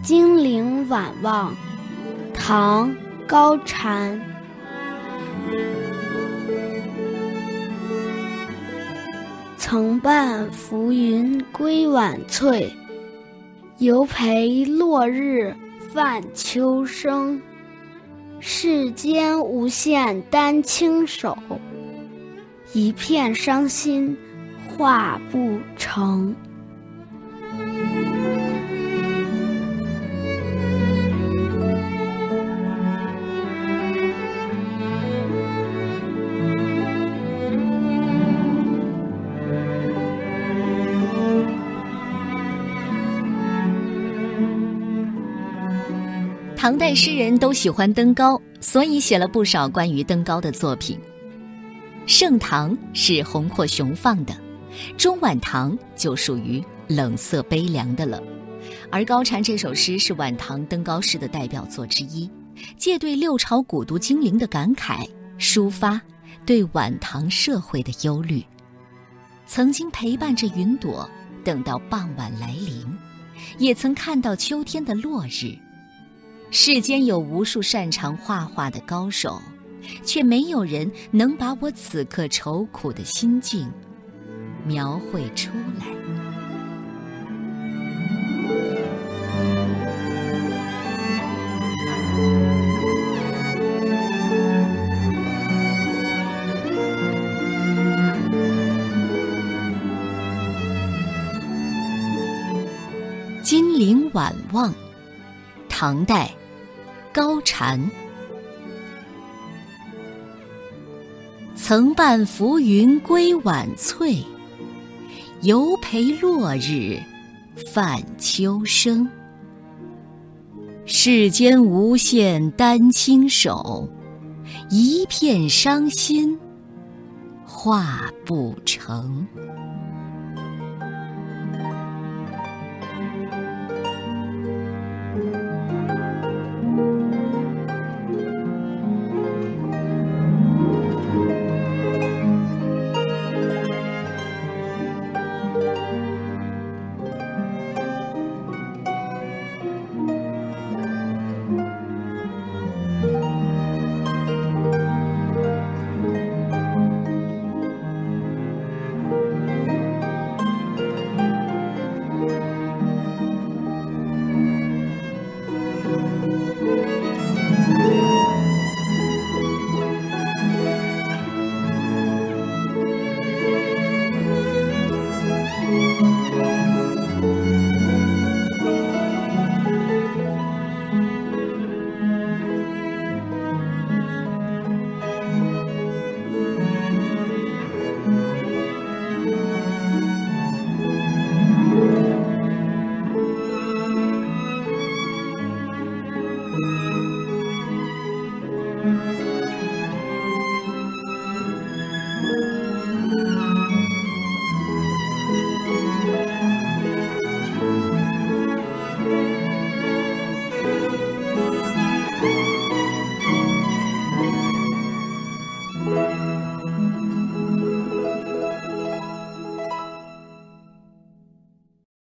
金陵晚望，唐·高禅。曾伴浮云归晚翠，犹陪落日泛秋声。世间无限丹青手，一片伤心画不成。唐代诗人都喜欢登高，所以写了不少关于登高的作品。盛唐是宏阔雄放的，中晚唐就属于冷色悲凉的了。而高禅这首诗是晚唐登高诗的代表作之一，借对六朝古都金陵的感慨，抒发对晚唐社会的忧虑。曾经陪伴着云朵，等到傍晚来临，也曾看到秋天的落日。世间有无数擅长画画的高手，却没有人能把我此刻愁苦的心境描绘出来。金陵晚望，唐代。高禅，曾伴浮云归晚翠，犹陪落日泛秋声。世间无限丹青手，一片伤心画不成。